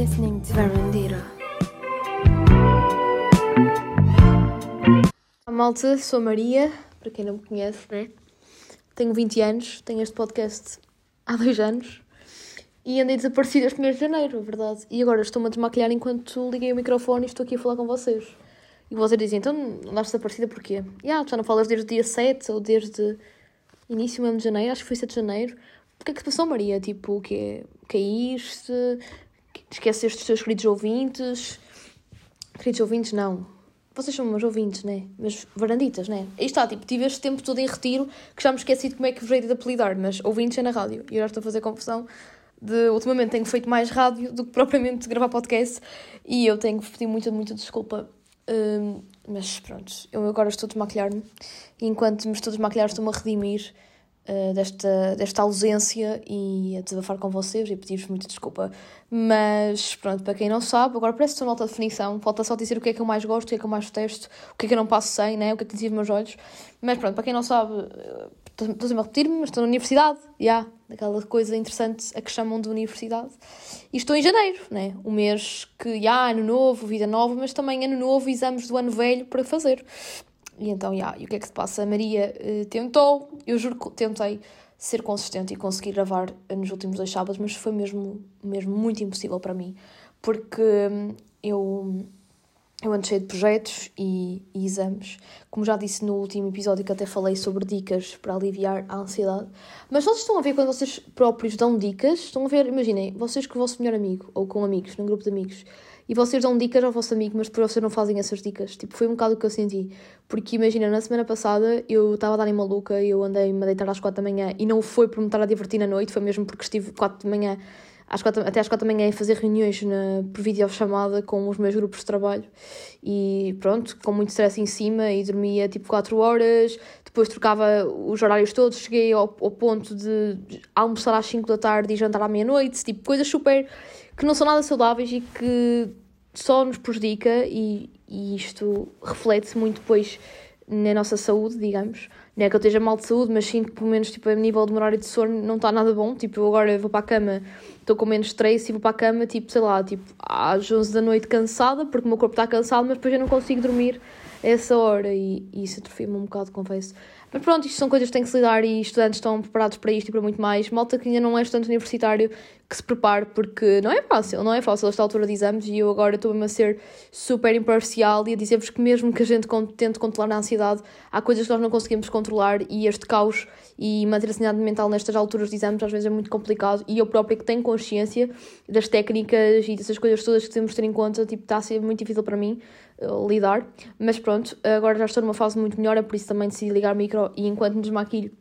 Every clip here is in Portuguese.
listening to Verandira. Malta, sou Maria, para quem não me conhece, né? Tenho 20 anos, tenho este podcast há dois anos e andei desaparecida este mês de janeiro, é verdade. E agora estou-me a desmaquilhar enquanto liguei o microfone e estou aqui a falar com vocês. E vocês dizem, então andaste desaparecida porquê? Yeah, já não falas desde o dia 7 ou desde início mesmo de janeiro, acho que foi 7 de janeiro. O que é que se passou, Maria? Tipo, o quê? Caíste? Esqueceste os teus queridos ouvintes? Queridos ouvintes, não. Vocês são meus ouvintes, né? Mas varanditas, né? Aí está, tipo, tive este tempo todo em retiro que já me esqueci de como é que vos hei de apelidar, mas ouvintes é na rádio. E já estou a fazer confusão de. Ultimamente tenho feito mais rádio do que propriamente gravar podcast e eu tenho que pedir muita, muita desculpa. Um, mas pronto, eu agora estou a desmaquilhar-me e enquanto me estou a desmaquilhar estou-me a redimir uh, desta, desta ausência e a desabafar com vocês e pedir-vos muita desculpa. Mas pronto, para quem não sabe, agora parece que nota definição, falta só dizer o que é que eu mais gosto, o que é que eu mais testo, o que é que eu não passo sem, né? o que é que dizia meus olhos. Mas pronto, para quem não sabe, eh, estou sempre a repetir-me, mas estou na universidade, já, yeah, aquela coisa interessante a que chamam de universidade. E estou em janeiro, né? O mês que, já, yeah, ano novo, vida nova, mas também ano novo, exames do ano velho para fazer. E então, yeah, e o que é que se passa? A Maria uh, tentou, eu juro que tentei ser consistente e conseguir gravar nos últimos dois sábados, mas foi mesmo, mesmo muito impossível para mim, porque hum, eu, eu ando cheio de projetos e, e, exames. Como já disse no último episódio, que até falei sobre dicas para aliviar a ansiedade. Mas vocês estão a ver quando vocês próprios dão dicas, estão a ver, imaginem, vocês com o vosso melhor amigo, ou com amigos, num grupo de amigos, e vocês dão dicas ao vosso amigo, mas depois vocês não fazem essas dicas. Tipo, foi um bocado o que eu senti. Porque imagina, na semana passada eu estava a dar em maluca, eu andei-me a deitar às quatro da manhã e não foi por me estar a divertir na noite, foi mesmo porque estive quatro de manhã, às quatro, até às quatro da manhã a fazer reuniões na, por videochamada com os meus grupos de trabalho. E pronto, com muito stress em cima e dormia tipo quatro horas, depois trocava os horários todos, cheguei ao, ao ponto de almoçar às cinco da tarde e jantar à meia-noite, tipo coisas super que não são nada saudáveis e que só nos prejudica e, e isto reflete-se muito depois na nossa saúde, digamos. Não é que eu esteja mal de saúde, mas sinto que pelo menos tipo, a nível de horário de sono não está nada bom. Tipo, eu agora vou para a cama, estou com menos stress e vou para a cama, tipo, sei lá, tipo, às 11 da noite cansada, porque o meu corpo está cansado, mas depois eu não consigo dormir a essa hora e, e isso atrofia-me um bocado, confesso. Mas pronto, isto são coisas que têm que se lidar e estudantes estão preparados para isto e para muito mais. Malta que ainda não é estudante universitário, que se prepare, porque não é fácil, não é fácil esta altura de exames e eu agora estou-me a ser super imparcial e a dizer-vos que mesmo que a gente tente controlar a ansiedade, há coisas que nós não conseguimos controlar e este caos e manter a sanidade mental nestas alturas de exames às vezes é muito complicado e eu própria que tenho consciência das técnicas e dessas coisas todas que temos de ter em conta, tipo, está a ser muito difícil para mim uh, lidar, mas pronto, agora já estou numa fase muito melhor, é por isso também decidi ligar o micro e enquanto me desmaquilho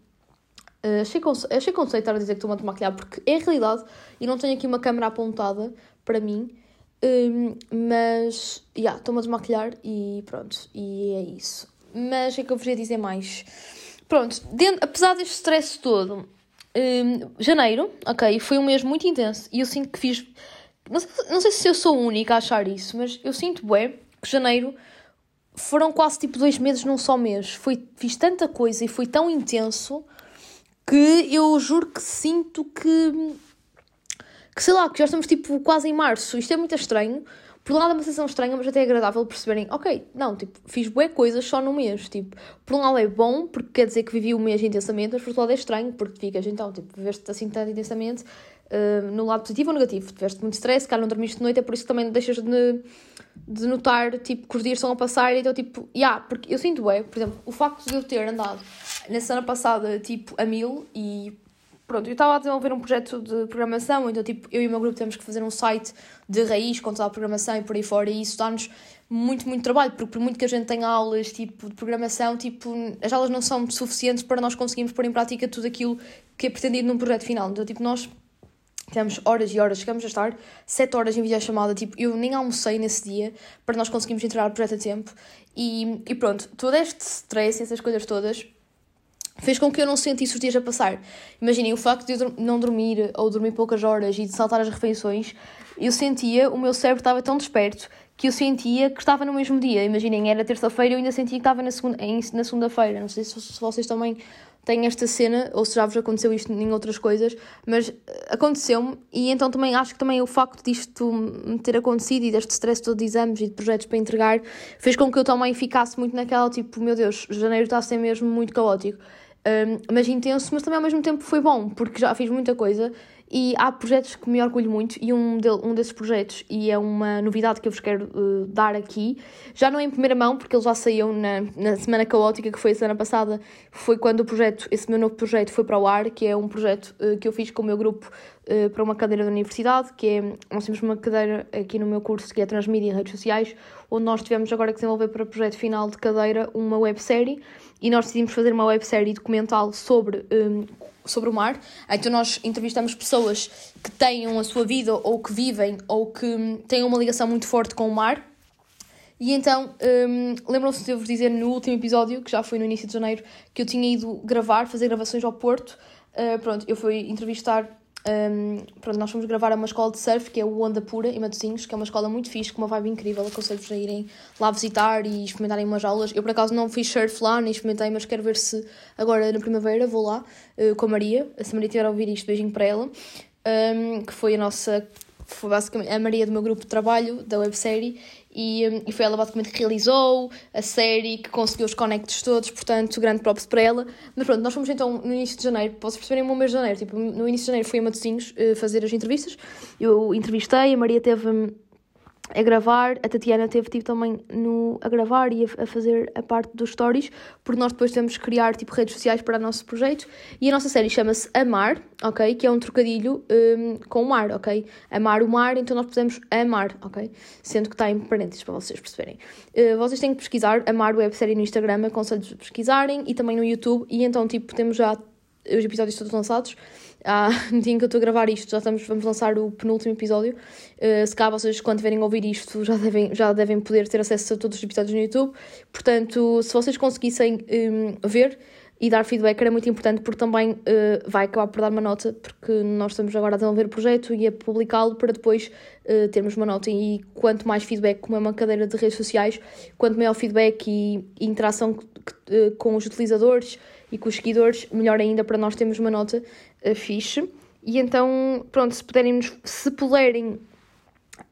Uh, achei, achei conceito estar a dizer que estou a desmaquilhar porque é realidade e não tenho aqui uma câmera apontada para mim, um, mas já, yeah, estou-me a desmaquilhar e pronto, e é isso. Mas é que eu vos ia dizer mais. Pronto, dentro, apesar deste stress todo, um, janeiro, ok, foi um mês muito intenso e eu sinto que fiz. Não sei, não sei se eu sou única a achar isso, mas eu sinto bem que janeiro foram quase tipo dois meses num só mês. Foi, fiz tanta coisa e foi tão intenso que eu juro que sinto que. que sei lá, que já estamos tipo quase em março. Isto é muito estranho. Por um lado é uma sensação estranha, mas até é agradável perceberem, ok, não, tipo, fiz bué coisas só no mês, tipo, por um lado é bom, porque quer dizer que vivi o mês intensamente, mas por outro lado é estranho, porque ficas, então, tipo, viveste assim tanto intensamente, uh, no lado positivo ou negativo, tiveste muito stress, cara, não dormiste de noite, é por isso que também deixas de, de notar, tipo, que os dias estão a passar, então, tipo, já, yeah, porque eu sinto bué, por exemplo, o facto de eu ter andado na semana passada, tipo, a mil e pronto, eu estava a desenvolver um projeto de programação, então, tipo, eu e o meu grupo temos que fazer um site de raiz com toda a programação e por aí fora, e isso dá-nos muito, muito trabalho, porque por muito que a gente tenha aulas, tipo, de programação, tipo, as aulas não são suficientes para nós conseguirmos pôr em prática tudo aquilo que é pretendido num projeto final. Então, tipo, nós temos horas e horas, chegamos a estar 7 horas em videochamada, tipo, eu nem almocei nesse dia para nós conseguirmos entregar o projeto a tempo. E, e pronto, todo este stress, essas coisas todas, fez com que eu não sentisse os dias a passar. Imaginem, o facto de eu não dormir ou dormir poucas horas e de saltar as refeições, eu sentia, o meu cérebro estava tão desperto que eu sentia que estava no mesmo dia. Imaginem, era terça-feira e eu ainda sentia que estava na segunda-feira. Na segunda não sei se, se vocês também tem esta cena, ou se já vos aconteceu isto em outras coisas, mas eh, aconteceu-me e então também acho que também o facto disto ter acontecido e deste stress todo de exames e de projetos para entregar fez com que eu também ficasse muito naquela tipo, meu Deus, janeiro está a ser mesmo muito caótico. Um, mas intenso, mas também ao mesmo tempo foi bom, porque já fiz muita coisa e há projetos que me orgulho muito, e um, de, um desses projetos, e é uma novidade que eu vos quero uh, dar aqui, já não é em primeira mão, porque ele já saiu na, na semana caótica, que foi a semana passada, foi quando o projeto, esse meu novo projeto foi para o ar, que é um projeto uh, que eu fiz com o meu grupo uh, para uma cadeira da universidade, que é, nós temos uma cadeira aqui no meu curso que é Transmídia e Redes Sociais, onde nós tivemos agora que desenvolver para o projeto final de cadeira uma websérie, e nós decidimos fazer uma websérie documental sobre um, sobre o mar. Então nós entrevistamos pessoas que tenham a sua vida ou que vivem ou que têm uma ligação muito forte com o mar. E então, um, lembram-se de eu vos dizer no último episódio, que já foi no início de janeiro, que eu tinha ido gravar, fazer gravações ao Porto. Uh, pronto, eu fui entrevistar um, pronto, nós fomos gravar a uma escola de surf que é o Onda Pura, em Matosinhos, que é uma escola muito fixe, com uma vibe incrível. Aconselho-vos a irem lá visitar e experimentarem umas aulas. Eu, por acaso, não fiz surf lá, nem experimentei, mas quero ver se agora na primavera vou lá uh, com a Maria. Se a Maria tiver a ouvir isto, beijinho para ela. Um, que foi a nossa. Foi basicamente a Maria do meu grupo de trabalho, da websérie, e, hum, e foi ela basicamente que realizou a série, que conseguiu os connects todos, portanto, grande props para ela. Mas pronto, nós fomos então no início de janeiro, posso perceberem, no mês de janeiro, tipo, no início de janeiro fui a Matosinhos uh, fazer as entrevistas, eu entrevistei, a Maria teve hum, a gravar, a Tatiana teve tipo também no, a gravar e a, a, fazer a parte dos stories, porque nós depois temos que criar tipo redes sociais para o nosso projeto e a nossa série chama-se Amar, ok? Que é um trocadilho um, com o mar, ok? Amar o mar, então nós pusemos Amar, ok? Sendo que está em parênteses para vocês perceberem. Uh, vocês têm que pesquisar Amar websérie no Instagram, aconselho-vos a pesquisarem e também no YouTube e então tipo temos já os episódios todos lançados ah, no dia em que eu estou a gravar isto, já estamos, vamos lançar o penúltimo episódio. Uh, se cá vocês, quando tiverem a ouvir isto, já devem, já devem poder ter acesso a todos os episódios no YouTube. Portanto, se vocês conseguissem um, ver e dar feedback, era muito importante, porque também uh, vai acabar por dar uma nota, porque nós estamos agora a desenvolver o projeto e a publicá-lo para depois uh, termos uma nota. E quanto mais feedback, como é uma cadeira de redes sociais, quanto maior feedback e, e interação com os utilizadores e com os seguidores, melhor ainda para nós termos uma nota fixe. E então, pronto, se puderem, se puderem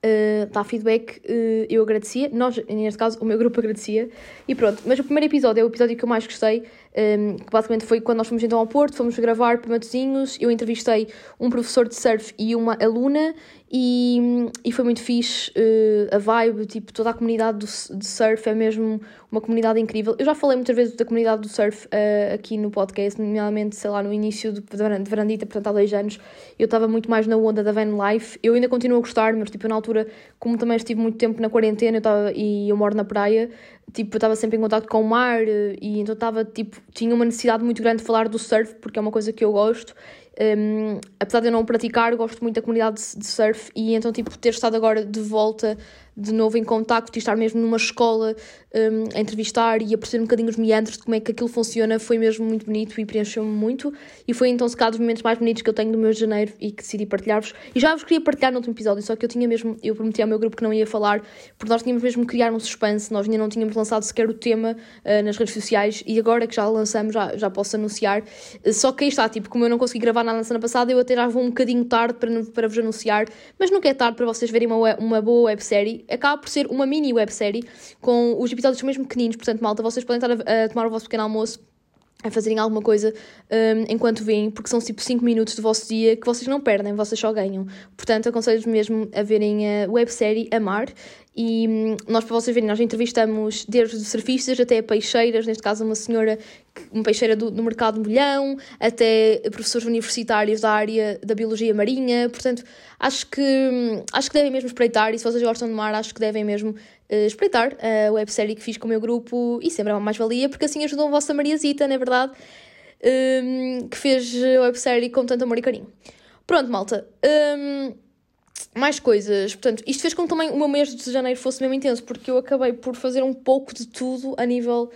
uh, feedback, uh, eu agradecia. Nós, neste caso, o meu grupo agradecia. E pronto, mas o primeiro episódio é o episódio que eu mais gostei, um, ehm, que basicamente foi quando nós fomos então ao Porto, fomos gravar para Matosinhos, eu entrevistei um professor de surf e uma aluna, e, e foi muito fixe uh, a vibe, tipo, toda a comunidade do, de surf é mesmo uma comunidade incrível. Eu já falei muitas vezes da comunidade do surf uh, aqui no podcast, nomeadamente, sei lá, no início de, de Verandita, portanto há dois anos, eu estava muito mais na onda da van life. Eu ainda continuo a gostar, mas tipo, na altura, como também estive muito tempo na quarentena eu tava, e eu moro na praia, tipo, eu estava sempre em contato com o mar uh, e então estava, tipo, tinha uma necessidade muito grande de falar do surf, porque é uma coisa que eu gosto. Um, apesar de eu não praticar, gosto muito da comunidade de surf e então, tipo, ter estado agora de volta de novo em contacto e estar mesmo numa escola um, a entrevistar e a perceber um bocadinho os meandros de como é que aquilo funciona foi mesmo muito bonito e preencheu-me muito. E foi então se calhar dos momentos mais bonitos que eu tenho do mês de janeiro e que decidi partilhar-vos. E já vos queria partilhar no último episódio, só que eu tinha mesmo, eu prometi ao meu grupo que não ia falar porque nós tínhamos mesmo que criar um suspense, nós ainda não tínhamos lançado sequer o tema uh, nas redes sociais e agora que já lançamos já, já posso anunciar, uh, só que aí está, tipo, como eu não consegui gravar nada na semana passada eu até já vou um bocadinho tarde para, para vos anunciar, mas nunca é tarde para vocês verem uma, uma boa websérie acaba por ser uma mini websérie com os episódios mesmo pequeninos, portanto, malta, vocês podem estar a, a tomar o vosso pequeno almoço a fazerem alguma coisa um, enquanto vêm, porque são tipo 5 minutos do vosso dia que vocês não perdem, vocês só ganham. Portanto, aconselho-vos mesmo a verem a websérie Amar e hum, nós, para vocês verem, nós entrevistamos desde surfistas até peixeiras, neste caso uma senhora, uma peixeira do, do mercado de molhão, até professores universitários da área da biologia marinha. Portanto, acho que, hum, acho que devem mesmo espreitar e se vocês gostam de mar, acho que devem mesmo uh, espreitar a websérie que fiz com o meu grupo e sempre é uma mais-valia, porque assim ajudam a vossa Mariazita, não é verdade? Um, que fez a websérie com tanto amor e carinho. Pronto, malta. Um, mais coisas. Portanto, isto fez com que também o meu mês de janeiro fosse mesmo intenso, porque eu acabei por fazer um pouco de tudo a nível.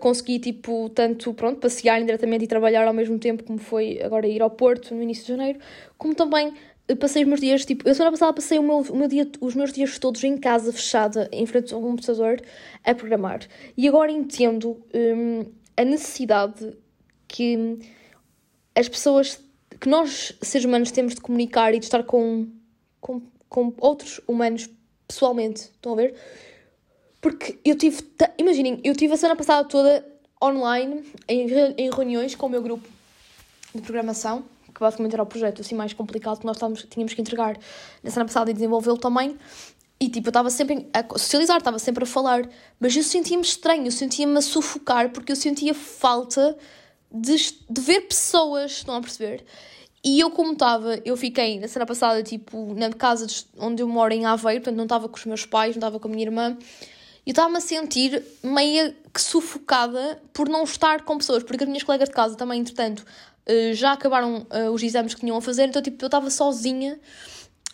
Consegui, tipo, tanto, pronto, passear indiretamente e trabalhar ao mesmo tempo, como foi agora ir ao Porto no início de janeiro, como também eh, passei os meus dias, tipo, eu semana passada passei o meu, o meu dia, os meus dias todos em casa, fechada, em frente ao computador, a programar. E agora entendo hum, a necessidade que as pessoas, que nós, seres humanos, temos de comunicar e de estar com, com, com outros humanos pessoalmente. Estão a ver? Porque eu tive, imaginem, eu tive a semana passada toda online, em, em reuniões com o meu grupo de programação, que basicamente era o projeto assim mais complicado que nós tínhamos que entregar na semana passada e desenvolvê-lo também. E tipo, eu estava sempre a socializar, estava sempre a falar, mas eu sentia-me estranho, eu sentia-me a sufocar porque eu sentia falta de, de ver pessoas, estão a perceber? E eu, como estava, eu fiquei na semana passada, tipo, na casa onde eu moro em Aveiro, portanto não estava com os meus pais, não estava com a minha irmã, e estava-me a sentir meio que sufocada por não estar com pessoas, porque as minhas colegas de casa também, entretanto, eh, já acabaram eh, os exames que tinham a fazer, então, tipo, eu estava sozinha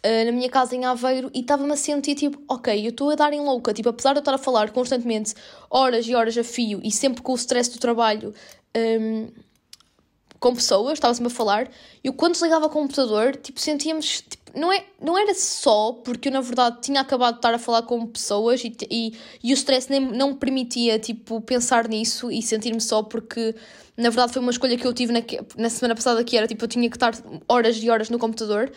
uh, na minha casa em Aveiro e estava-me a sentir tipo, ok, eu estou a dar em louca, tipo, apesar de eu estar a falar constantemente horas e horas a fio e sempre com o stress do trabalho um, ehm, com pessoas, estava-me a falar, eu quando desligava o computador, tipo, sentíamos, tipo, não, é, não era só porque eu na verdade tinha acabado de estar a falar com pessoas e, e, e o stress nem, não me permitia, tipo, pensar nisso e sentir-me só porque na verdade foi uma escolha que eu tive na, na semana passada que era, tipo, eu tinha que estar horas e horas no computador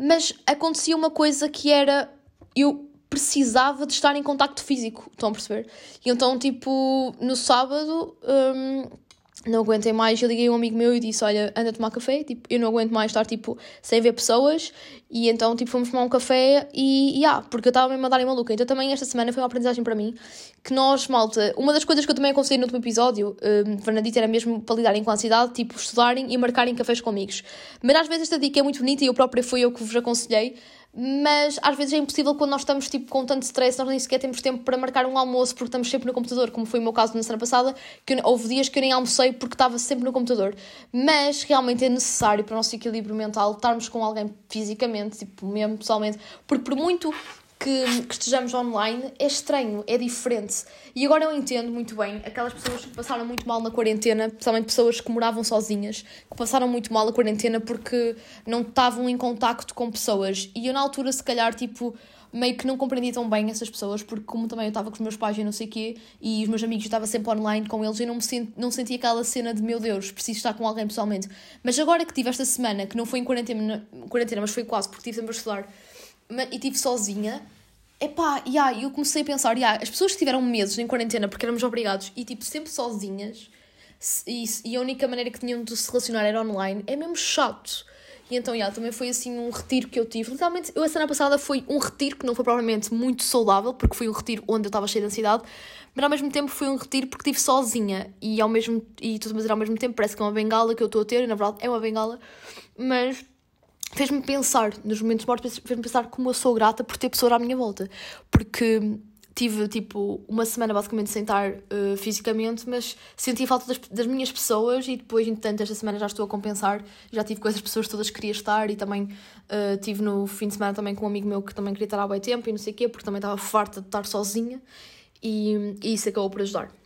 mas acontecia uma coisa que era. Eu precisava de estar em contacto físico, estão a perceber? E então, tipo, no sábado. Um, não aguentei mais, eu liguei a um amigo meu e disse, olha, anda a tomar café, tipo, eu não aguento mais estar, tipo, sem ver pessoas, e então, tipo, fomos tomar um café e, e ah, porque eu estava mesmo a dar em maluca, então também esta semana foi uma aprendizagem para mim, que nós, malta, uma das coisas que eu também aconselhei no último episódio, um, Fernandita, era mesmo para lidarem com a ansiedade, tipo, estudarem e marcarem cafés com amigos, mas às vezes esta dica é muito bonita e eu própria fui eu que vos aconselhei, mas às vezes é impossível quando nós estamos tipo, com tanto stress, nós nem sequer temos tempo para marcar um almoço porque estamos sempre no computador, como foi o meu caso na semana passada, que eu, houve dias que eu nem almocei porque estava sempre no computador. Mas realmente é necessário para o nosso equilíbrio mental estarmos com alguém fisicamente, tipo, mesmo pessoalmente, porque por muito que, que, estejamos online é estranho, é diferente. E agora eu entendo muito bem aquelas pessoas que passaram muito mal na quarentena, especialmente pessoas que moravam sozinhas, que passaram muito mal a quarentena porque não estavam em contacto com pessoas. E eu na altura, se calhar, tipo, meio que não compreendi tão bem essas pessoas, porque como também eu estava com os meus pais e não sei o quê, e os meus amigos estavam sempre online com eles, eu não me senti, não senti aquela cena de meu Deus, preciso estar com alguém pessoalmente. Mas agora que tive esta semana, que não foi em quarentena, quarentena mas foi quase, porque tive sempre a estudar e estive sozinha, epá, yeah, eu comecei a pensar, yeah, as pessoas que tiveram meses em quarentena porque éramos obrigados e tipo sempre sozinhas e, e a única maneira que tinham de se relacionar era online, é mesmo chato. E então, yeah, também foi assim um retiro que eu tive. Literalmente, eu a semana passada foi um retiro que não foi provavelmente muito saudável, porque foi um retiro onde eu estava cheia de ansiedade, mas ao mesmo tempo foi um retiro porque estive sozinha e ao mesmo e tudo dizer ao mesmo tempo parece que é uma bengala que eu estou a ter, e na verdade é uma bengala, mas fez-me pensar, nos momentos mortos, fez-me pensar como eu sou grata por ter pessoas à minha volta. Porque tive, tipo, uma semana basicamente sem estar uh, fisicamente, mas senti falta das, das, minhas pessoas e depois, entretanto, esta semana já estou a compensar. Já tive com essas pessoas todas que queria estar e também uh, tive no fim de semana também com um amigo meu que também queria estar há bem tempo e não sei o quê, porque também estava farta de estar sozinha e, e isso acabou por ajudar.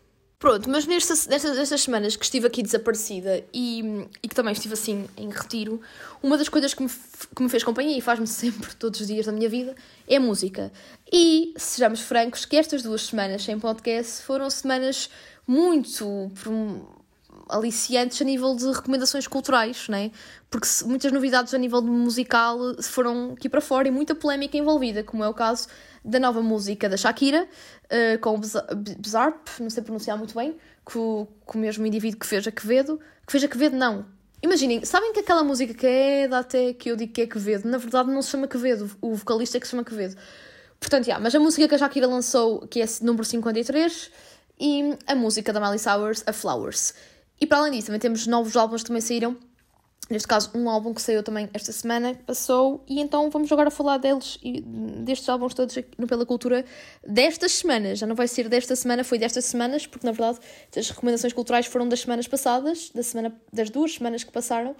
Pronto, mas nestas, nestas, nestas semanas que estive aqui desaparecida e, e que também estive assim em retiro, uma das coisas que me, que me fez companhia e faz-me sempre, todos os dias da minha vida, é a música. E, sejamos francos, que estas duas semanas sem podcast foram semanas muito aliciantes a nível de recomendações culturais, né? Porque muitas novidades a nível musical foram aqui para fora e muita polémica envolvida, como é o caso da nova música da Shakira, uh, com o Bizarp, não sei pronunciar muito bem, com, com o mesmo indivíduo que fez a Quevedo. Que fez a Quevedo, não. Imaginem, sabem que aquela música que é da até que eu digo que é Quevedo, na verdade não se chama Quevedo, o vocalista é que se chama Quevedo. Portanto, yeah, mas a música que a Shakira lançou, que é número 53, e a música da Miley Cyrus, a Flowers. E para além disso, também temos novos álbuns que também saíram, neste caso um álbum que saiu também esta semana, passou, e então vamos agora falar deles e destes álbuns todos aqui no Pela Cultura destas semanas, já não vai ser desta semana, foi destas semanas, porque na verdade as recomendações culturais foram das semanas passadas, da semana, das duas semanas que passaram,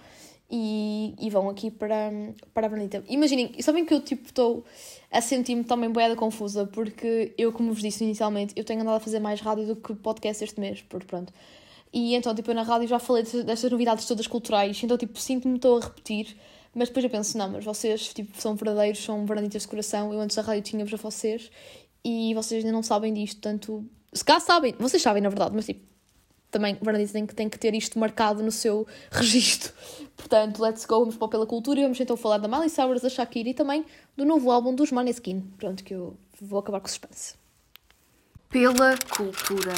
e, e vão aqui para, para a Bernita. Imaginem, sabem que eu tipo estou a sentir-me também boeda confusa, porque eu, como vos disse inicialmente, eu tenho andado a fazer mais rádio do que podcast este mês, porque pronto e então, tipo, eu na rádio já falei destas novidades todas culturais, então, tipo, sinto-me estou a repetir, mas depois eu penso, não, mas vocês, tipo, são verdadeiros, são verdadeiros de coração, eu antes da rádio tinha-vos a vocês, e vocês ainda não sabem disto, portanto, se cá sabem, vocês sabem, na verdade, mas, tipo, também Vanessa tem que, tem que ter isto marcado no seu registro. Portanto, let's go, vamos para pela cultura e vamos então falar da Miley Cyrus, da Shakira e também do novo álbum dos Maneskin. Pronto, que eu vou acabar com o suspense. Pela cultura.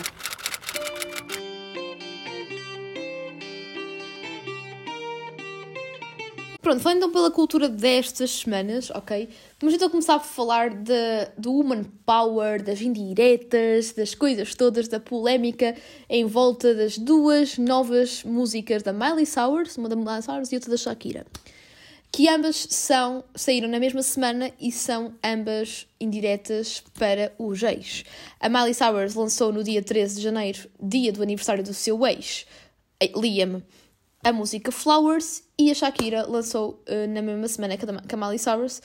Pronto, falando então pela cultura destas semanas, ok? Vamos então começar a falar de, do Woman Power, das indiretas, das coisas todas, da polémica em volta das duas novas músicas da Miley Cyrus, uma da Miley Cyrus e outra da Shakira. Que ambas são, saíram na mesma semana e são ambas indiretas para os ex. A Miley Cyrus lançou no dia 13 de janeiro, dia do aniversário do seu ex, Liam, a música Flowers e a Shakira lançou uh, na mesma semana que a Miley Cyrus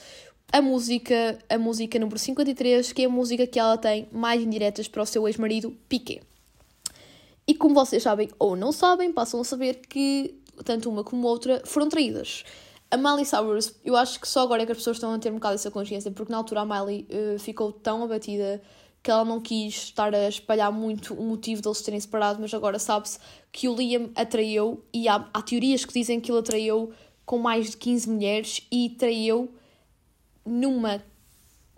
a música, a música número 53, que é a música que ela tem mais indiretas para o seu ex-marido Piqué. E como vocês sabem ou não sabem, passam a saber que tanto uma como outra foram traídas. A Miley Cyrus, eu acho que só agora é que as pessoas estão a ter um bocado essa consciência, porque na altura a Miley uh, ficou tão abatida que ela não quis estar a espalhar muito o motivo deles terem separado, mas agora sabe-se que o Liam atraiu, e há, há teorias que dizem que ele atraiu com mais de 15 mulheres e traiu numa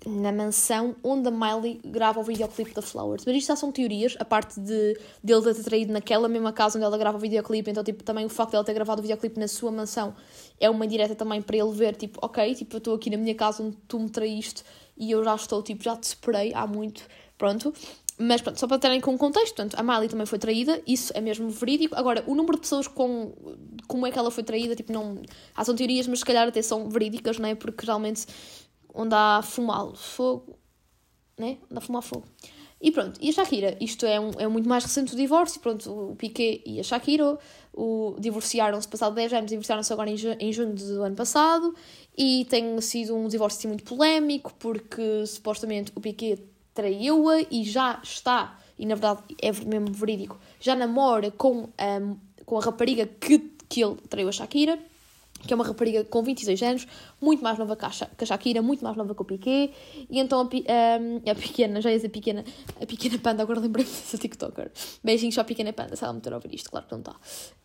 na mansão onde a Miley grava o videoclipe da Flowers. Mas isto já são teorias, a parte de dele ter traído naquela mesma casa onde ela grava o videoclipe, então tipo, também o facto de ela ter gravado o videoclipe na sua mansão é uma direta também para ele ver, tipo, ok, tipo, eu estou aqui na minha casa onde tu me traíste e eu já estou, tipo, já te esperei há muito, pronto. Mas pronto, só para terem com contexto, portanto, a Miley também foi traída, isso é mesmo verídico. Agora, o número de pessoas com como é que ela foi traída, tipo, não. Há são teorias, mas se calhar até são verídicas, não é? Porque realmente onde há fumar fogo, né? Onde há fumar fogo. E pronto, e a Shakira, isto é, um, é muito mais recente o divórcio, pronto, o Piqué e a Shakira o, divorciaram-se passado 10 anos, divorciaram-se agora em, em junho do ano passado, e tem sido um divórcio assim, muito polémico, porque supostamente o Piqué traiu-a e já está, e na verdade é mesmo verídico, já namora com, um, com a rapariga que, que ele traiu a Shakira, que é uma rapariga com 26 anos, muito mais nova que a Shakira, muito mais nova que o Piqué, e então a, a, a pequena, já ia dizer pequena, a pequena panda, agora lembrei-me dessa TikToker. Beijinhos à pequena panda, se ela me ter a ouvir isto, claro que não está.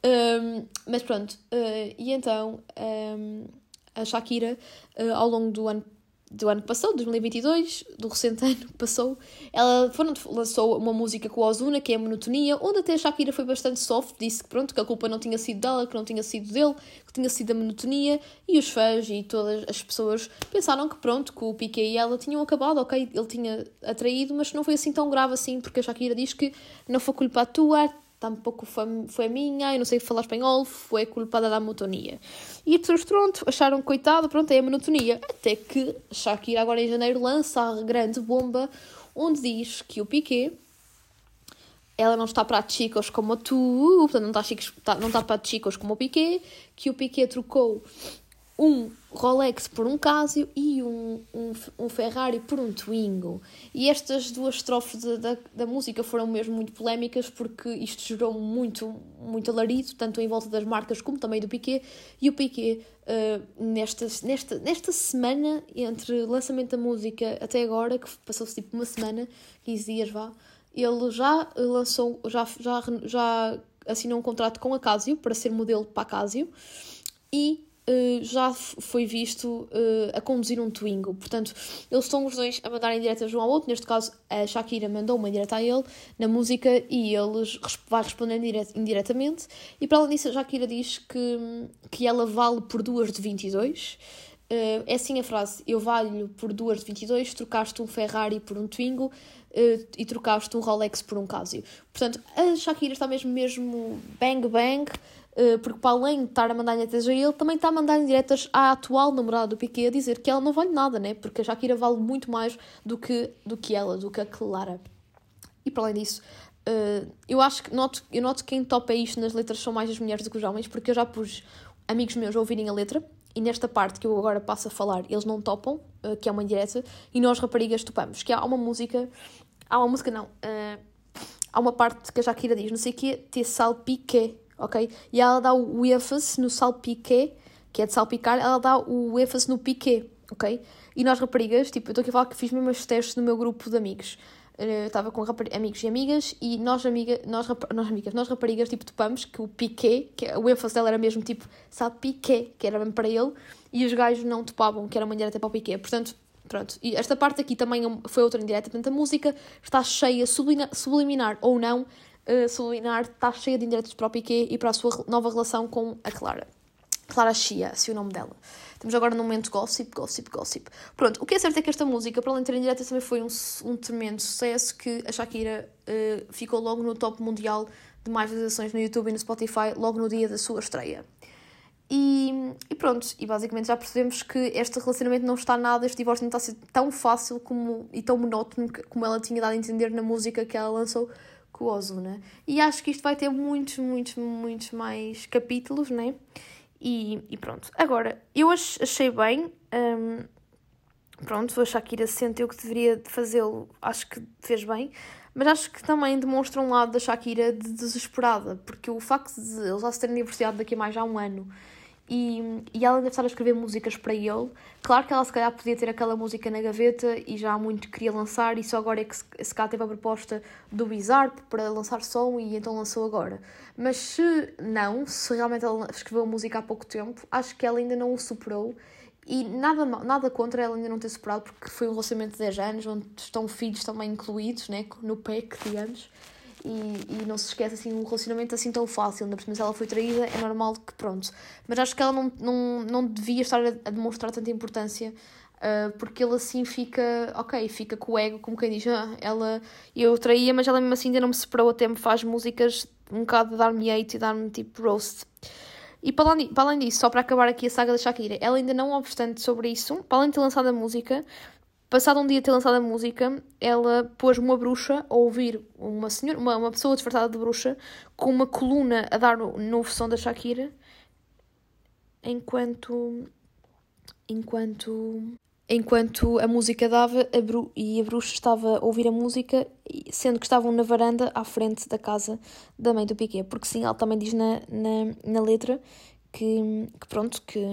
Um, mas pronto, uh, e então um, a Shakira, uh, ao longo do ano do ano passado, 2022, do recente ano que passou, ela lançou uma música com a Ozuna, que é a Monotonia, onde até a Shakira foi bastante soft, disse que pronto, que a culpa não tinha sido dela, que não tinha sido dele, que tinha sido a monotonia, e os fãs e todas as pessoas pensaram que pronto, que o Piqué e ela tinham acabado, ok, ele tinha atraído, mas não foi assim tão grave assim, porque a Shakira diz que não foi culpa tua, tampouco foi, foi minha, eu não sei falar espanhol, foi culpada da monotonia. E as pessoas, pronto, acharam, coitado, pronto, é a monotonia. Até que Shakira, agora em janeiro, lança a grande bomba, onde diz que o Piqué, ela não está para chicos como tu, portanto, não está, chicos, não está para chicos como o Piqué, que o Piqué trocou um Rolex por um Casio e um, um, um, Ferrari por um Twingo. E estas duas estrofes da, da, da, música foram mesmo muito polémicas porque isto gerou muito, muito alarido, tanto em volta das marcas como também do Piquet. E o Piquet, uh, nesta, nesta, nesta semana, entre lançamento da música até agora, que passou-se tipo uma semana, 15 dias vá, ele já lançou, já, já, já assinou um contrato com a Casio para ser modelo para a Casio. E uh, já foi visto uh, a conduzir um Twingo. Portanto, eles estão os dois a mandarem diretas um ao outro. Neste caso, a Shakira mandou uma direta a ele na música e ele vai respondendo indiretamente. E para além disso, a Shakira diz que, que ela vale por duas de 22. Uh, é assim a frase: Eu valho por duas de 22, trocaste um Ferrari por um Twingo uh, e trocaste um Rolex por um Casio. Portanto, a Shakira está mesmo, mesmo bang bang eh, porque para além de estar a mandar diretas a ele, também está a mandar diretas à atual namorada do Piquet a dizer que ela não vale nada, né? Porque a Shakira vale muito mais do que, do que ela, do que a Clara. E para além disso, uh, eu acho que noto, eu noto que quem topa isto nas letras são mais as mulheres do que os homens, porque eu já pus amigos meus a ouvirem a letra e nesta parte que eu agora passo a falar, eles não topam, uh, que é uma indireta, e nós raparigas topamos, que há uma música, há uma música não, há uma parte que a Shakira diz, não sei o quê, te salpique, ok? E ela dá o ênfase no salpiqué, que é de salpicar, ela dá o ênfase no piqué, ok? E nós raparigas, tipo, eu estou aqui a falar que fiz mesmo estes testes no meu grupo de amigos. Eu estava com amigos e amigas e nós, amiga, nós, nós amigas, nós raparigas, tipo, topamos que o Piqué, que o ênfase dela era mesmo tipo, sabe, Piqué, que era mesmo para ele, e os gajos não topavam, que era uma indireta para o Piqué. Portanto, pronto. E esta parte aqui também é foi outra indireta. Portanto, a música está cheia, subliminar ou não, uh, está cheia de indiretas para o Piqué e para a sua nova relação com a Clara. Clara Chia, se o nome dela. Estamos agora num momento gossip, gossip, gossip. Pronto, o que é certo é que esta música, para além de ter indireta, também foi um, um tremendo sucesso que a Shakira uh, ficou logo no top mundial de mais visualizações no YouTube e no Spotify, logo no dia da sua estreia. E, e, pronto, e basicamente já percebemos que este relacionamento não está nada, este divórcio não está a ser tão fácil como, e tão monótono como ela tinha dado a entender na música que ela lançou com o Ozuna. E acho que isto vai ter muitos, muitos, muitos mais capítulos, né? E, e pronto. Agora, eu achei bem. Um, pronto, a Shakira sentiu que deveria fazê-lo, acho que fez bem, mas acho que também demonstra um lado da Shakira de desesperada, porque o facto de eles já se terem divorciado daqui a mais já um ano e, e ela deve estar a escrever músicas para ele. Claro que ela se calhar podia ter aquela música na gaveta e já há muito queria lançar, e só agora é que se, se calhar teve a proposta do Bizarre para lançar som e então lançou agora. Mas se não, se realmente ela escreveu música há pouco tempo, acho que ela ainda não o superou. E nada, nada contra ela ainda não ter superado, porque foi um relacionamento de 10 anos, onde estão filhos também incluídos, né, no PEC, digamos e, e não se esquece assim um relacionamento assim tão fácil, ainda por cima se ela foi traída, é normal que pronto. Mas acho que ela não, não, não devia estar a, demonstrar tanta importância Uh, porque ele assim fica, ok, fica com o ego, como quem diz, ah, ela, eu traía, mas ela mesmo assim ainda não me separou a tempo, faz músicas um bocado de dar-me hate e dar-me tipo roast. E para além, para além disso, só para acabar aqui a saga da Shakira, ela ainda não obstante sobre isso, para além de ter lançado a música, Passado um dia ter lançado a música, ela pôs uma bruxa a ouvir uma, senhora, uma, uma pessoa disfarçada de bruxa com uma coluna a dar no, no som da Shakira enquanto enquanto enquanto a música dava a bru e a bruxa estava a ouvir a música sendo que estavam na varanda à frente da casa da mãe do Piquet porque sim ela também diz na, na, na letra que, que pronto que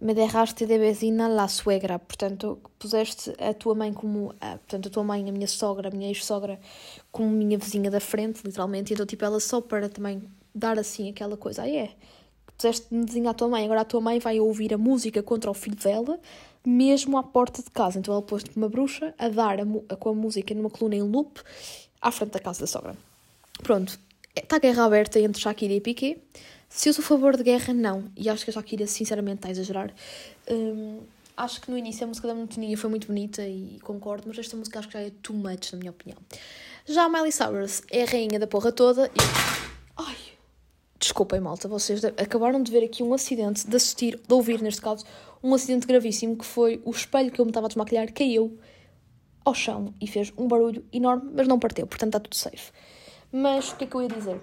me derraste de vecina la suegra, portanto, puseste a tua mãe como, a, portanto, a tua mãe, a minha sogra, a minha ex-sogra, como minha vizinha da frente, literalmente, então, tipo, ela só para também dar, assim, aquela coisa, aí é, puseste-me vizinha à tua mãe, agora a tua mãe vai ouvir a música contra o filho dela, mesmo à porta de casa, então ela pôs-te uma bruxa a dar a, a, com a música numa coluna em loop, à frente da casa da sogra. Pronto, está a guerra aberta entre Shakira e Piquet, se eu sou a favor de guerra, não. E acho que a Shakira, sinceramente, está a exagerar. Um, acho que no início a música da monotonia foi muito bonita e concordo, mas esta música acho que já é too much, na minha opinião. Já a Miley Cyrus é a rainha da porra toda e. Ai! Desculpem, malta, vocês acabaram de ver aqui um acidente, de assistir, de ouvir neste caso, um acidente gravíssimo que foi o espelho que eu me estava a desmaquilhar caiu ao chão e fez um barulho enorme, mas não parteu, portanto está tudo safe. Mas o que é que eu ia dizer?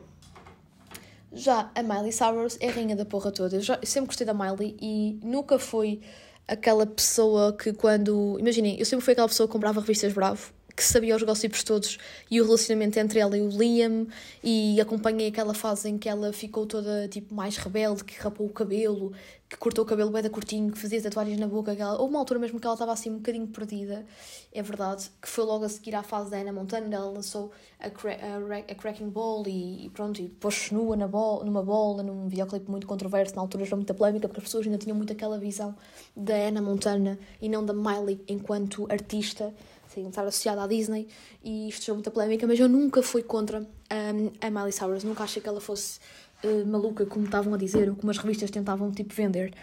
Já a Miley Cyrus é a rainha da porra toda. Eu, já, eu sempre gostei da Miley e nunca fui aquela pessoa que quando. Imaginem, eu sempre fui aquela pessoa que comprava revistas Bravo que sabia os gossips todos e o relacionamento entre ela e o Liam e acompanhei aquela fase em que ela ficou toda tipo mais rebelde, que rapou o cabelo, que cortou o cabelo bem da curtinho, que fazia tatuagens na boca, aquela... houve uma altura mesmo que ela estava assim um bocadinho perdida, é verdade, que foi logo a seguir à fase da Anna Montana, ela lançou a, cra a, a Cracking Ball e, e pronto, e pôs nua na bol numa bola, num videoclipe muito controverso, na altura já muita polémica, porque as pessoas ainda tinham muito aquela visão da Anna Montana e não da Miley enquanto artista, sem estar associada à Disney e isto gerou muita polémica, mas eu nunca fui contra um, a Miley Cyrus, nunca achei que ela fosse uh, maluca, como estavam a dizer, ou como as revistas tentavam tipo vender.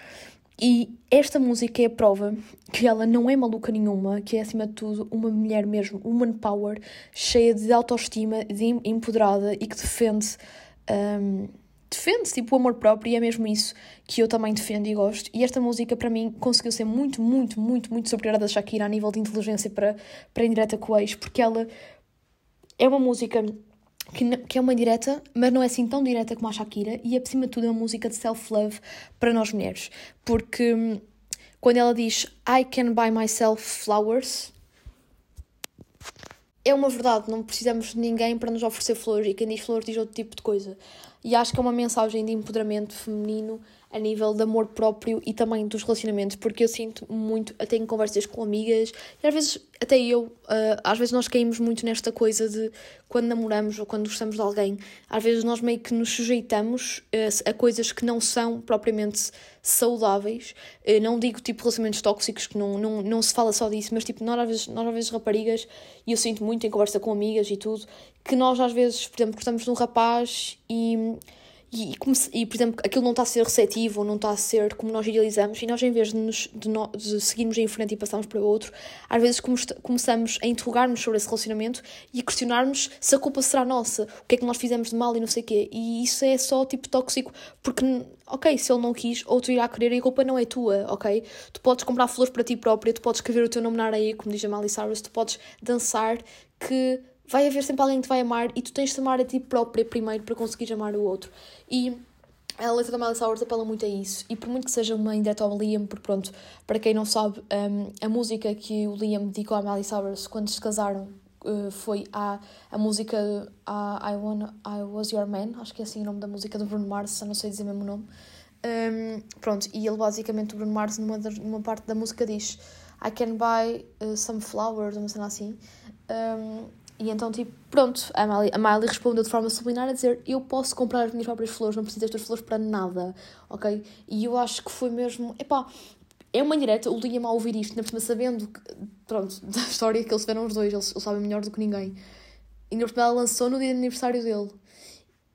E esta música é a prova que ela não é maluca nenhuma, que é acima de tudo uma mulher mesmo, woman power, cheia de autoestima, de empoderada e que defende um, defende tipo o amor próprio e é mesmo isso que eu também defendo e gosto. E esta música para mim conseguiu ser muito, muito, muito, muito superior à da Shakira a nível de inteligência para, para indireta com o ex, porque ela é uma música que, que é uma direta, mas não é assim tão direta como a Shakira, e acima de tudo é uma música de self-love para nós mulheres, porque hum, quando ela diz I can buy myself flowers, é uma verdade, não precisamos de ninguém para nos oferecer flores, e quem diz flores diz outro tipo de coisa. E acho que é uma mensagem de empoderamento feminino a nível de amor próprio e também dos relacionamentos, porque eu sinto muito, até em conversas com amigas, e às vezes, até eu, uh, às vezes nós caímos muito nesta coisa de quando namoramos ou quando gostamos de alguém, às vezes nós meio que nos sujeitamos uh, a coisas que não são propriamente saudáveis. Uh, não digo tipo relacionamentos tóxicos, que não, não, não se fala só disso, mas tipo, nós às vezes, nós às vezes raparigas, e eu sinto muito em conversa com amigas e tudo, que nós às vezes, por exemplo, gostamos de um rapaz e e, e, por exemplo, aquilo não está a ser receptivo ou não está a ser como nós idealizamos, e nós, em vez de, nos, de, no, de seguirmos em frente e passarmos para outro, às vezes come, começamos a interrogar-nos sobre esse relacionamento e a questionarmos se a culpa será nossa, o que é que nós fizemos de mal e não sei o quê. E isso é só tipo tóxico, porque, ok, se ele não quis, outro irá querer e a culpa não é tua, ok? Tu podes comprar flores para ti própria, tu podes escrever o teu nome na areia, como diz a Miley Cyrus, tu podes dançar, que vai haver sempre alguém que te vai amar e tu tens de amar a ti própria primeiro para conseguir amar o outro. E a letra da Miley Cyrus apela muito a isso. E por muito que seja uma indireta ao Liam, porque pronto, para quem não sabe, um, a música que o Liam dedicou à Miley Cyrus quando se casaram uh, foi a, a música a I, Wanna, I Was Your Man, acho que é assim o nome da música do Bruno Mars, não sei dizer mesmo o nome. Um, pronto, e ele basicamente, o Bruno Mars, numa, numa parte da música diz I can buy uh, some flowers, uma cena assim. Um, e então, tipo, pronto, a Miley, a Miley respondeu de forma subliminar a dizer: Eu posso comprar as minhas próprias flores, não preciso destas flores para nada, ok? E eu acho que foi mesmo. Epá, é uma indireta, o Liam a ouvir isto, ainda por sabendo, que, pronto, da história que eles tiveram os dois, eles, eles sabem melhor do que ninguém. Ainda por cima ela lançou no dia de aniversário dele.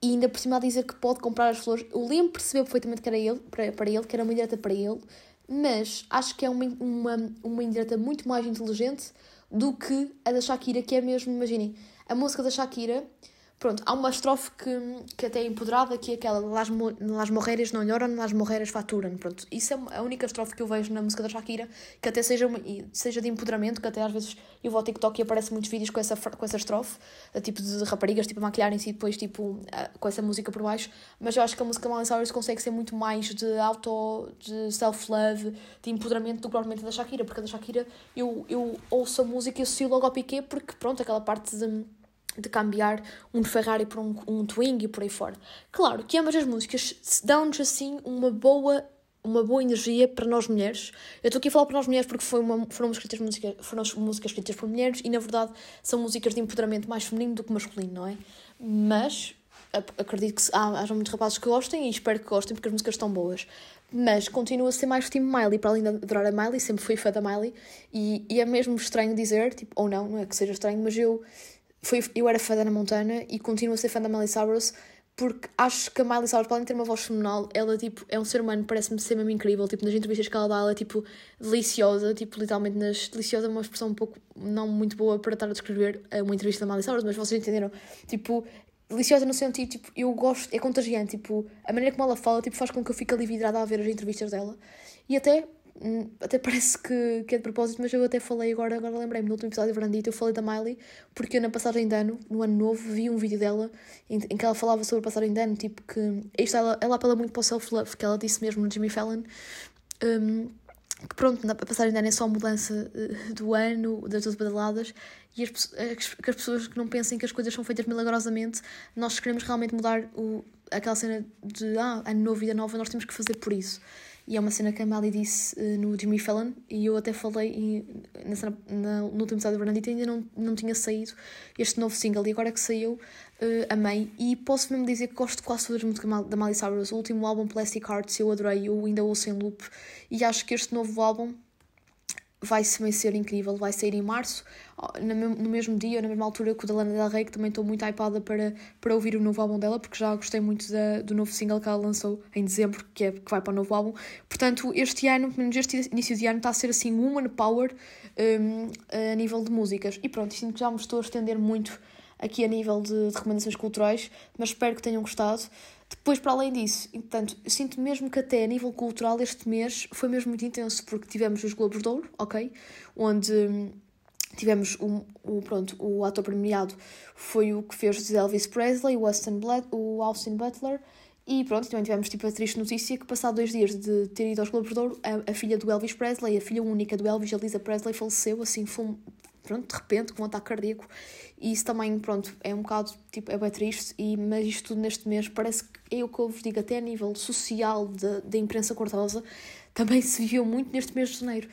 E ainda por cima a dizer que pode comprar as flores. O Liam percebeu perfeitamente que era ele, para, para ele, que era uma indireta para ele, mas acho que é uma, uma, uma indireta muito mais inteligente do que a da Shakira, que é mesmo, imaginem, a música da Shakira Pronto, há uma estrofe que, que até é empoderada, que é aquela Las, las morreras não lloram, las morreras faturam. Pronto, isso é a única estrofe que eu vejo na música da Shakira, que até seja, seja de empoderamento, que até às vezes eu vou ao TikTok e aparecem muitos vídeos com essa, com essa estrofe, tipo de raparigas, tipo a maquilharem-se e depois tipo com essa música por baixo. Mas eu acho que a música Miley Cyrus consegue ser muito mais de auto, de self-love, de empoderamento do que propriamente da Shakira, porque a da Shakira eu, eu ouço a música e associo logo ao Piqué, porque pronto, aquela parte de de cambiar um Ferrari por um, um Twingo e por aí fora. Claro que ambas as músicas dão-nos assim uma boa uma boa energia para nós mulheres. Eu estou aqui a falar para nós mulheres porque foi uma, foram, escritas músicas, foram músicas escritas por mulheres e, na verdade, são músicas de empoderamento mais feminino do que masculino, não é? Mas acredito que há, haja muitos rapazes que gostem e espero que gostem porque as músicas estão boas. Mas continuo a ser mais time Miley, para além de adorar a Miley, sempre fui fã da Miley e, e é mesmo estranho dizer, tipo, ou não, não é que seja estranho, mas eu foi, eu era fã da Ana Montana e continuo a ser fã da Miley Cyrus porque acho que a Miley Cyrus, além de ter uma voz fenomenal, ela tipo, é um ser humano, parece-me ser mesmo incrível. Tipo, nas entrevistas que ela dá, ela é tipo deliciosa, tipo, literalmente nas. Deliciosa é uma expressão um pouco não muito boa para estar a descrever uma entrevista da Miley Cyrus, mas vocês entenderam. Tipo, deliciosa no sentido, tipo, eu gosto, é contagiante, tipo, a maneira como ela fala, tipo, faz com que eu fique ali vidrada a ver as entrevistas dela. E até até parece que, que é de propósito, mas eu até falei agora, agora lembrei-me no último episódio de Brandito, eu falei da Miley, porque eu na passagem de ano, no ano novo, vi um vídeo dela em, em que ela falava sobre a passagem de ano, tipo que isto ela, ela apela muito para o self-love, que ela disse mesmo no Jimmy Fallon. Um, que pronto, na passagem de ano é só a mudança uh, do ano, das duas badaladas, e as, as, as pessoas que não pensem que as coisas são feitas milagrosamente, nós queremos realmente mudar o, aquela cena de ah, ano novo, vida nova, nós temos que fazer por isso. E é uma cena que a Melly disse uh, no Jimmy Fallon, e eu até falei na, na, no último episódio do Bernadette ainda não, não tinha saído este novo single, e agora que saiu, uh, amei. E posso mesmo dizer que gosto quase todas as músicas da Miley Cyrus. O último álbum, Plastic Hearts, eu adorei, eu ainda ouço em loop, e acho que este novo álbum vai também ser incrível, vai sair em março, no mesmo dia, na mesma altura que o da Lana Del Rey, que também estou muito hypada para, para ouvir o novo álbum dela, porque já gostei muito da, do novo single que ela lançou em dezembro, que, é, que vai para o novo álbum. Portanto, este ano, pelo menos este início de ano, está a ser assim woman power um, a nível de músicas. E pronto, sinto que já me estou a estender muito aqui a nível de, de recomendações culturais, mas espero que tenham gostado. Depois, para além disso, portanto, sinto mesmo que até a nível cultural este mês foi mesmo muito intenso, porque tivemos os Globos de Ouro, ok? Onde hum, tivemos o, o, pronto, o ator premiado foi o que fez Elvis Presley, o Austin, o Austin Butler, e pronto, também tivemos tipo a triste notícia que passado dois dias de ter ido aos Globos de Ouro, a, a filha do Elvis Presley, a filha única do Elvis, a Lisa Presley, faleceu, assim, pronto, de repente, com um ataque cardíaco. E isso também, pronto, é um bocado, tipo, é bem triste, e, mas isto tudo neste mês parece que é o que eu vos digo, até a nível social da imprensa cortosa, também se viveu muito neste mês de janeiro.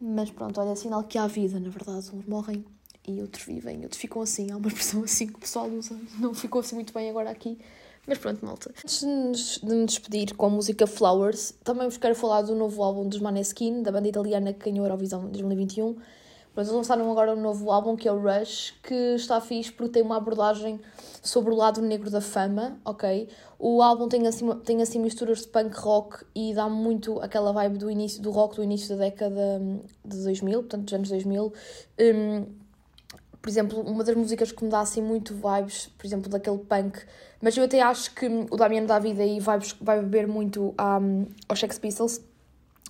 Mas pronto, olha, é sinal que há vida, na verdade. Uns morrem e outros vivem, outros ficam assim. Há uma expressão assim que o pessoal usa, não ficou assim muito bem agora aqui. Mas pronto, malta. Antes de me despedir com a música Flowers, também vos quero falar do novo álbum dos Maneskin, da banda italiana que ganhou Eurovisão em 2021. Mas eles lançaram agora um novo álbum que é o Rush, que está fixe porque tem uma abordagem sobre o lado negro da fama, ok? O álbum tem assim, tem assim misturas de punk rock e dá muito aquela vibe do início do rock do início da década de 2000, portanto dos anos 2000. Um, por exemplo, uma das músicas que me dá assim muito vibes, por exemplo, daquele punk, mas eu até acho que o Damiano David aí vai, vai beber muito um, aos Sex Pistols,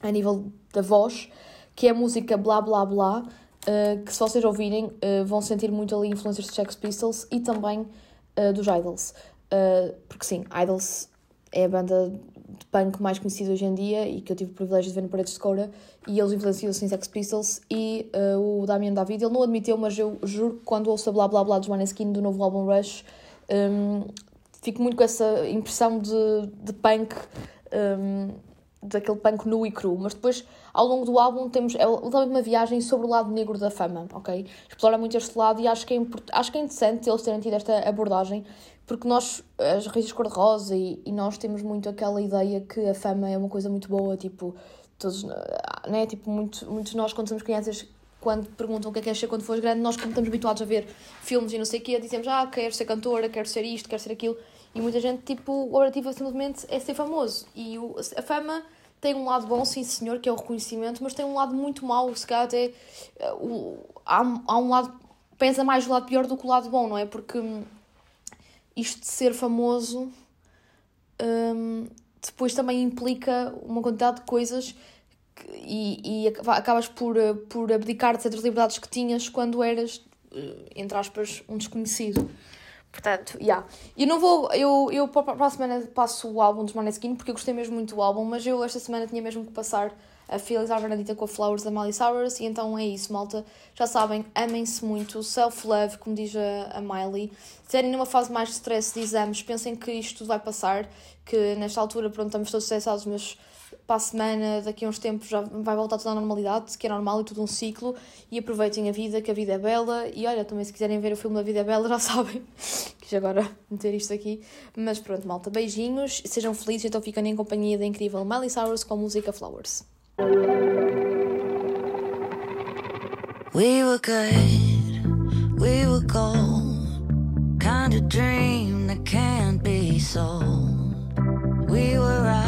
a nível da voz, que é a música Blá Blá Blá, uh, que se vocês ouvirem uh, vão sentir muito ali influências dos Sex Pistols e também uh, dos Idols. porque sim, Idols é a banda de punk mais conhecida hoje em dia e que eu tive o privilégio de ver no Paredes de Coura e eles influenciam-se em Sex Pistols e o Damien David, ele não admitiu, mas eu juro que quando ouço a Blá Blá Blá dos Maneskin do novo álbum Rush um, fico muito com essa impressão de, de punk um, daquele punk nu e cru, mas depois ao longo do álbum temos é literalmente uma viagem sobre o lado negro da fama, ok? Explora muito este lado e acho que é, acho que é interessante eles terem tido esta abordagem porque nós, as raízes cor-de-rosa, e, e nós temos muito aquela ideia que a fama é uma coisa muito boa, tipo, todos, né? Tipo, muito, muitos de nós, quando somos crianças, quando perguntam o que é que queres ser quando fores grande, nós, como estamos habituados a ver filmes e não sei o quê, dizemos, ah, quero ser cantora, quero ser isto, quero ser aquilo, e muita gente, tipo, o objetivo simplesmente é ser famoso. E o, a fama tem um lado bom, sim senhor, que é o reconhecimento, mas tem um lado muito mau, se calhar até. Uh, o, há, há um lado. pesa mais o lado pior do que o lado bom, não é? Porque isto de ser famoso um, depois também implica uma quantidade de coisas e, e acabas por, por abdicar de certas liberdades que tinhas quando eras, eh, entre aspas, um desconhecido. Portanto, já. Yeah. Eu não vou. Eu, eu para a semana passo o álbum dos Maneskin porque eu gostei mesmo muito do álbum, mas eu esta semana tinha mesmo que passar a Felix Bernadita com a Flowers da Miley Cyrus, e então é isso, malta. Já sabem, amem-se muito, self-love, como diz a, a Miley. Se estiverem numa fase mais de stress de exames, pensem que isto tudo vai passar, que nesta altura, pronto, estamos todos estressados, mas para a semana, daqui a uns tempos, já vai voltar tudo à normalidade, que é normal e tudo um ciclo, e aproveitem a vida, que a vida é bela, e olha, também se quiserem ver o filme A Vida é Bela, já sabem, quis agora meter isto aqui, mas pronto, malta, beijinhos, sejam felizes, então fiquem em companhia da incrível Miley Cyrus com a música Flowers. We were good, we were gold, kind of dream that can't be sold. We were right